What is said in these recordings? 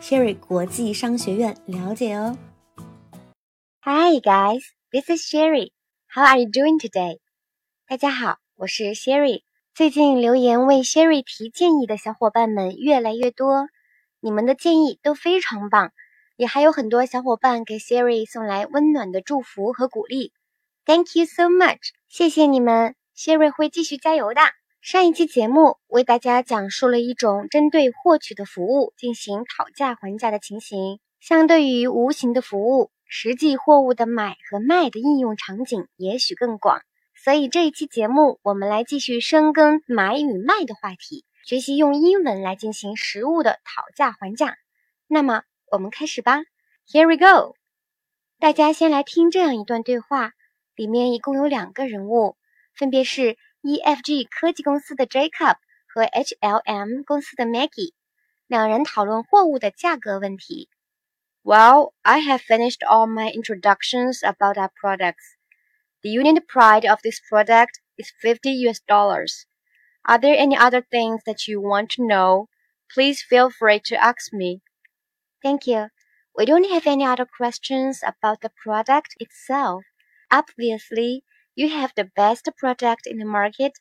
Sherry 国际商学院了解哦。Hi guys, this is Sherry. How are you doing today? 大家好，我是 Sherry。最近留言为 Sherry 提建议的小伙伴们越来越多，你们的建议都非常棒，也还有很多小伙伴给 Sherry 送来温暖的祝福和鼓励。Thank you so much，谢谢你们，Sherry 会继续加油的。上一期节目为大家讲述了一种针对获取的服务进行讨价还价的情形，相对于无形的服务，实际货物的买和卖的应用场景也许更广。所以这一期节目，我们来继续深耕买与卖的话题，学习用英文来进行实物的讨价还价。那么我们开始吧，Here we go。大家先来听这样一段对话，里面一共有两个人物，分别是。EFG 科技公司的 Jacob 和 HLM 公司的 Maggie，两人讨论货物的价格问题。Well, I have finished all my introductions about our products. The unit price of this product is 50 US dollars. Are there any other things that you want to know? Please feel free to ask me. Thank you. We don't have any other questions about the product itself. Obviously, you have the best product in the market,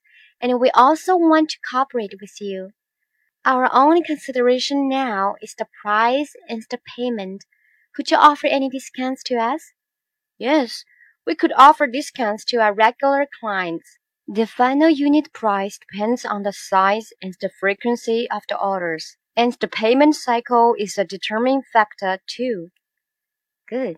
and we also want to cooperate with you. Our only consideration now is the price and the payment. Could you offer any discounts to us? Yes, we could offer discounts to our regular clients. The final unit price depends on the size and the frequency of the orders, and the payment cycle is a determining factor too. Good.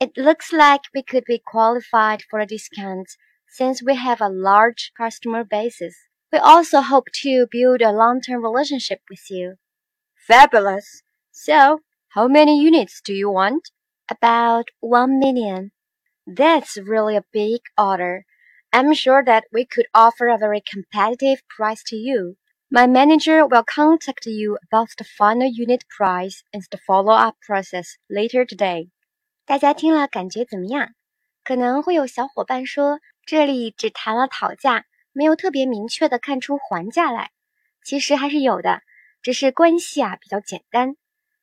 It looks like we could be qualified for a discount since we have a large customer basis. We also hope to build a long-term relationship with you. Fabulous! So, how many units do you want? About one million. That's really a big order. I'm sure that we could offer a very competitive price to you. My manager will contact you about the final unit price and the follow-up process later today. 大家听了感觉怎么样？可能会有小伙伴说，这里只谈了讨价，没有特别明确的看出还价来。其实还是有的，只是关系啊比较简单。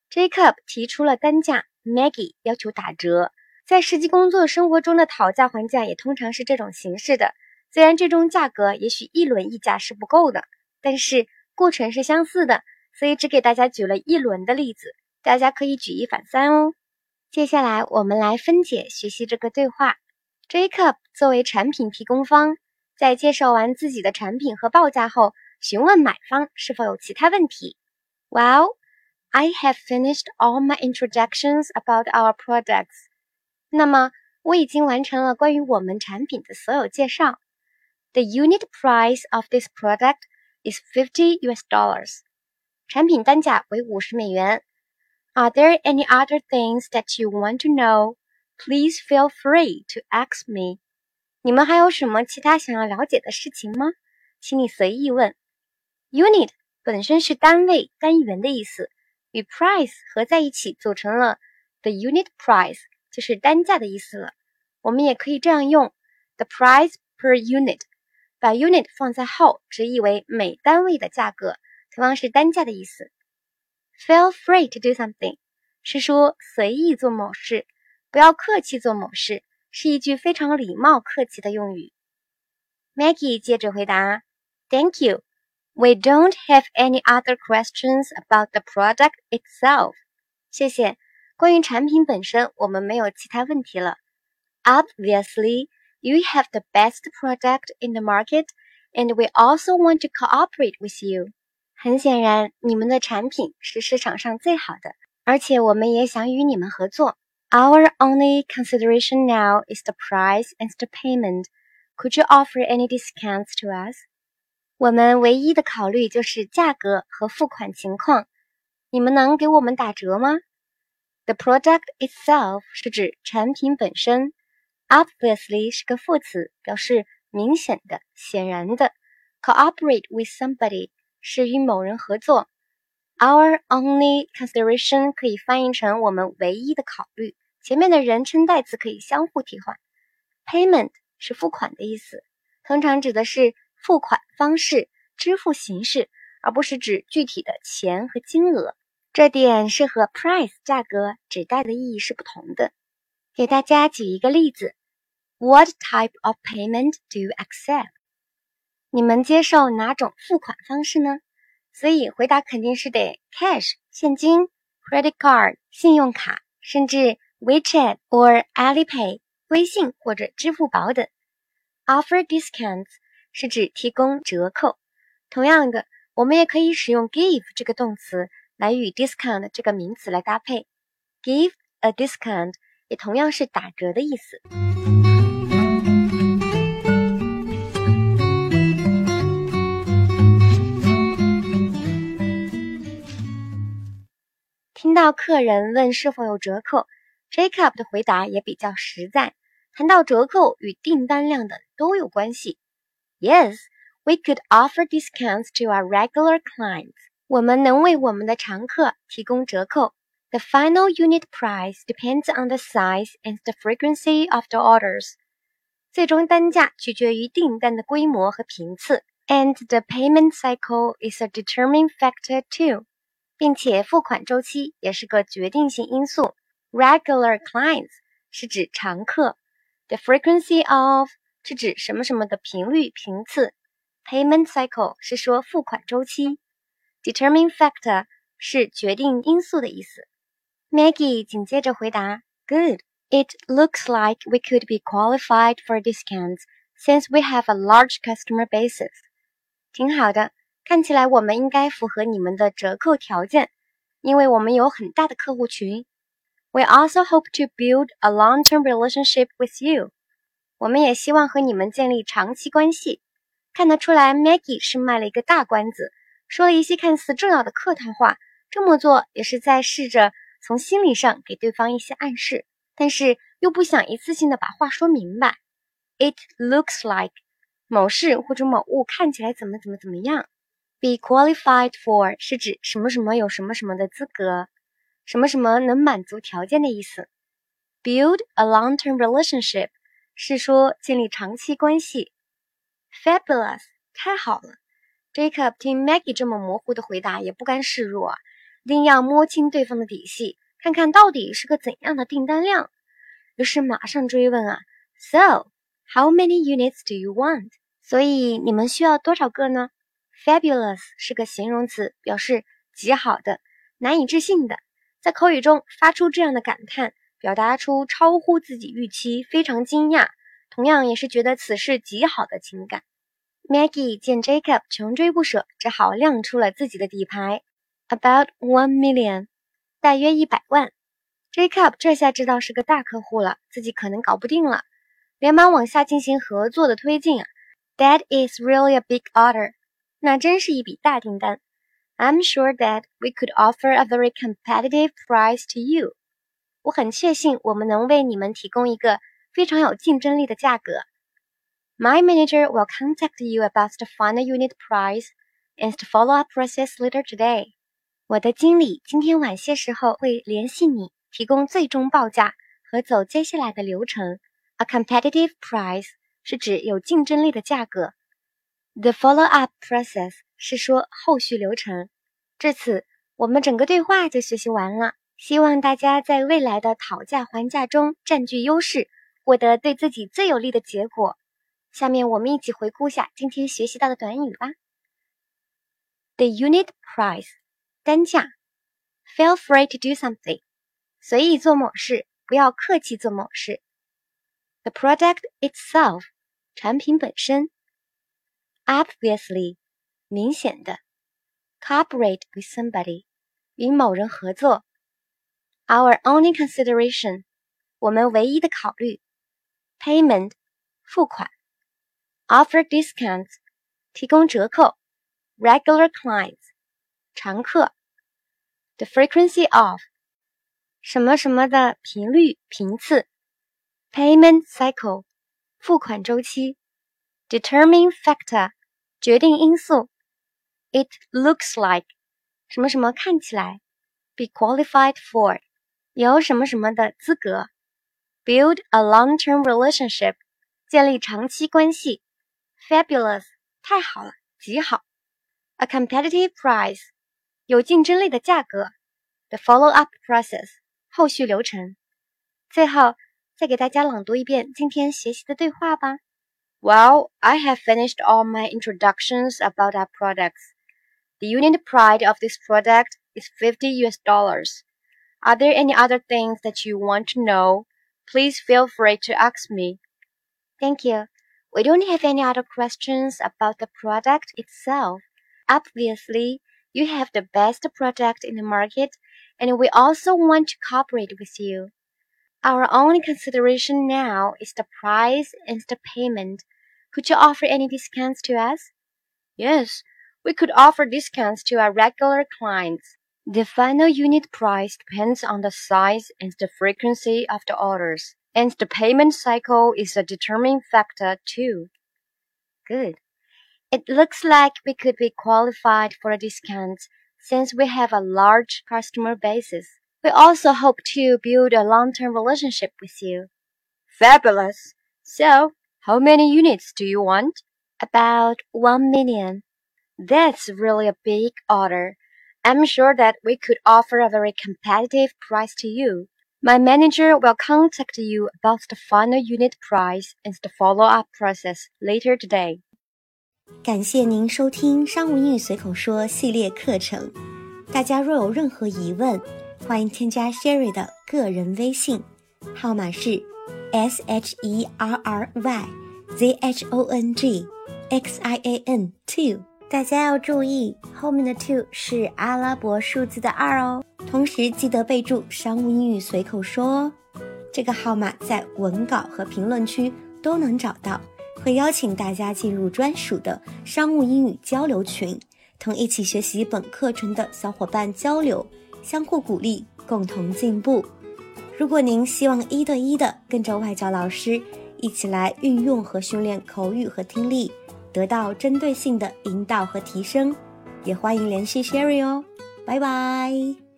Jacob 提出了单价，Maggie 要求打折。在实际工作生活中的讨价还价也通常是这种形式的。虽然最终价格也许一轮议价是不够的，但是过程是相似的，所以只给大家举了一轮的例子，大家可以举一反三哦。接下来，我们来分解学习这个对话。Jacob 作为产品提供方，在介绍完自己的产品和报价后，询问买方是否有其他问题。Well, I have finished all my introductions about our products. 那么，我已经完成了关于我们产品的所有介绍。The unit price of this product is fifty US dollars. 产品单价为五十美元。Are there any other things that you want to know? Please feel free to ask me. 你们还有什么其他想要了解的事情吗？请你随意问。Unit 本身是单位、单元的意思，与 price 合在一起组成了 the unit price，就是单价的意思了。我们也可以这样用 the price per unit，把 unit 放在后，直译为每单位的价格，同样是单价的意思。Feel free to do something，是说随意做某事，不要客气做某事，是一句非常礼貌客气的用语。Maggie 接着回答：“Thank you. We don't have any other questions about the product itself。”谢谢。关于产品本身，我们没有其他问题了。Obviously, you have the best product in the market, and we also want to cooperate with you. 很显然，你们的产品是市场上最好的，而且我们也想与你们合作。Our only consideration now is the price and the payment. Could you offer any discounts to us? 我们唯一的考虑就是价格和付款情况。你们能给我们打折吗 The product itself 是指产品本身，obviously 是个副词，表示明显的、显然的。Cooperate with somebody 是与某人合作。Our only consideration 可以翻译成我们唯一的考虑，前面的人称代词可以相互替换。Payment 是付款的意思，通常指的是付款方式、支付形式，而不是指具体的钱和金额。这点是和 price 价格指代的意义是不同的。给大家举一个例子：What type of payment do you accept？你们接受哪种付款方式呢？所以回答肯定是得 cash 现金，credit card 信用卡，甚至 WeChat or Alipay 微信或者支付宝等。Offer discounts 是指提供折扣。同样的，我们也可以使用 give 这个动词。来与 discount 这个名词来搭配，give a discount 也同样是打折的意思。听到客人问是否有折扣，Jacob 的回答也比较实在。谈到折扣与订单量等都有关系。Yes, we could offer discounts to our regular clients. 我们能为我们的常客提供折扣。The final unit price depends on the size and the frequency of the orders。最终单价取决于订单的规模和频次。And the payment cycle is a determining factor too。 并且付款周期也是个决定性因素。Regular clients 是指常客。The frequency of 是指什么什么的频率频次。Payment cycle 是说付款周期。Determine factor 是决定因素的意思。Maggie 紧接着回答：“Good. It looks like we could be qualified for discounts since we have a large customer basis.” 挺好的， 看起来我们应该符合你们的折扣条件，因为我们有很大的客户群。We also hope to build a long-term relationship with you. 我们也希望和你们建立长期关系。看得出来，Maggie 是卖了一个大关子。说了一些看似重要的客套话，这么做也是在试着从心理上给对方一些暗示，但是又不想一次性的把话说明白。It looks like 某事或者某物看起来怎么怎么怎么样。Be qualified for 是指什么什么有什么什么的资格，什么什么能满足条件的意思。Build a long-term relationship 是说建立长期关系。Fabulous，太好了。Jacob 听 Maggie 这么模糊的回答，也不甘示弱，一定要摸清对方的底细，看看到底是个怎样的订单量。于是马上追问啊，So how many units do you want？所以你们需要多少个呢？Fabulous 是个形容词，表示极好的、难以置信的，在口语中发出这样的感叹，表达出超乎自己预期、非常惊讶，同样也是觉得此事极好的情感。Maggie 见 Jacob 穷追不舍，只好亮出了自己的底牌，about one million，大约一百万。Jacob 这下知道是个大客户了，自己可能搞不定了，连忙往下进行合作的推进。That is really a big order，那真是一笔大订单。I'm sure that we could offer a very competitive price to you，我很确信我们能为你们提供一个非常有竞争力的价格。My manager will contact you about the final unit price and the follow-up process later today. 我的经理今天晚些时候会联系你，提供最终报价和走接下来的流程。A competitive price 是指有竞争力的价格。 The follow-up process 是说后续流程。至此，我们整个对话就学习完了。希望大家在未来的讨价还价中占据优势，获得对自己最有利的结果。下面我们一起回顾下今天学习到的短语吧。The unit price，单价。Feel free to do something，随意做某事，不要客气做某事。The product itself，产品本身。Obviously，明显的。Cooperate with somebody，与某人合作。Our only consideration，我们唯一的考虑。Payment，付款。offer discounts 提供折扣，regular clients 常客，the frequency of 什么什么的频率频次，payment cycle 付款周期，determining factor 决定因素，it looks like 什么什么看起来，be qualified for 有什么什么的资格，build a long-term relationship 建立长期关系，fabulous 太好了，极好，a competitive price 有竞争力的价格，the follow-up process。后续流程。最后，再给大家朗读一遍今天学习的对话吧。Well, I have finished all my introductions about our products. The unit price of this product is 50 US dollars. Are there any other things that you want to know? Please feel free to ask me. Thank you. We don't have any other questions about the product itself. Obviously, you have the best product in the market and we also want to cooperate with you. Our only consideration now is the price and the payment. Could you offer any discounts to us? Yes, we could offer discounts to our regular clients. The final unit price depends on the size and the frequency of the orders, and the payment cycle is a determining factor too. Good. It looks like we could be qualified for a discount since we have a large customer basis. We also hope to build a long-term relationship with you. Fabulous! So, how many units do you want? About one million. That's really a big order. I'm sure that we could offer a very competitive price to you. My manager will contact you about the final unit price and the follow-up process later today. 感谢您收听《商务英语随口说》系列课程。大家若有任何疑问， 欢迎添加 Sherry 的个人微信，号码是 S H E R R Y Z H O N G X I A N two。大家要注意，后面的 two 是阿拉伯数字的二哦。同时记得备注“商务英语随口说”哦。这个号码在文稿和评论区都能找到。会邀请大家进入专属的商务英语交流群，同一起学习本课程的小伙伴交流，相互鼓励，共同进步。如果您希望一对一的跟着外教老师一起来运用和训练口语和听力，得到针对性的引导和提升，也欢迎联系 Sherry 哦。拜拜。